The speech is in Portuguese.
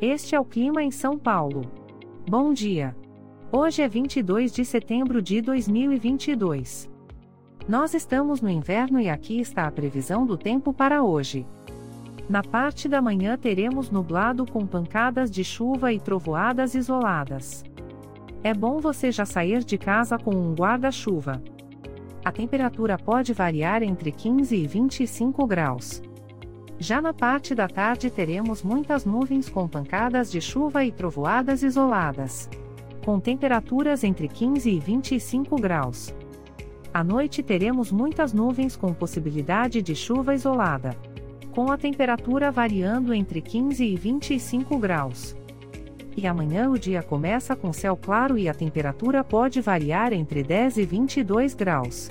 Este é o clima em São Paulo. Bom dia. Hoje é 22 de setembro de 2022. Nós estamos no inverno e aqui está a previsão do tempo para hoje. Na parte da manhã teremos nublado com pancadas de chuva e trovoadas isoladas. É bom você já sair de casa com um guarda-chuva. A temperatura pode variar entre 15 e 25 graus. Já na parte da tarde teremos muitas nuvens com pancadas de chuva e trovoadas isoladas. Com temperaturas entre 15 e 25 graus. À noite teremos muitas nuvens com possibilidade de chuva isolada. Com a temperatura variando entre 15 e 25 graus. E amanhã o dia começa com céu claro e a temperatura pode variar entre 10 e 22 graus.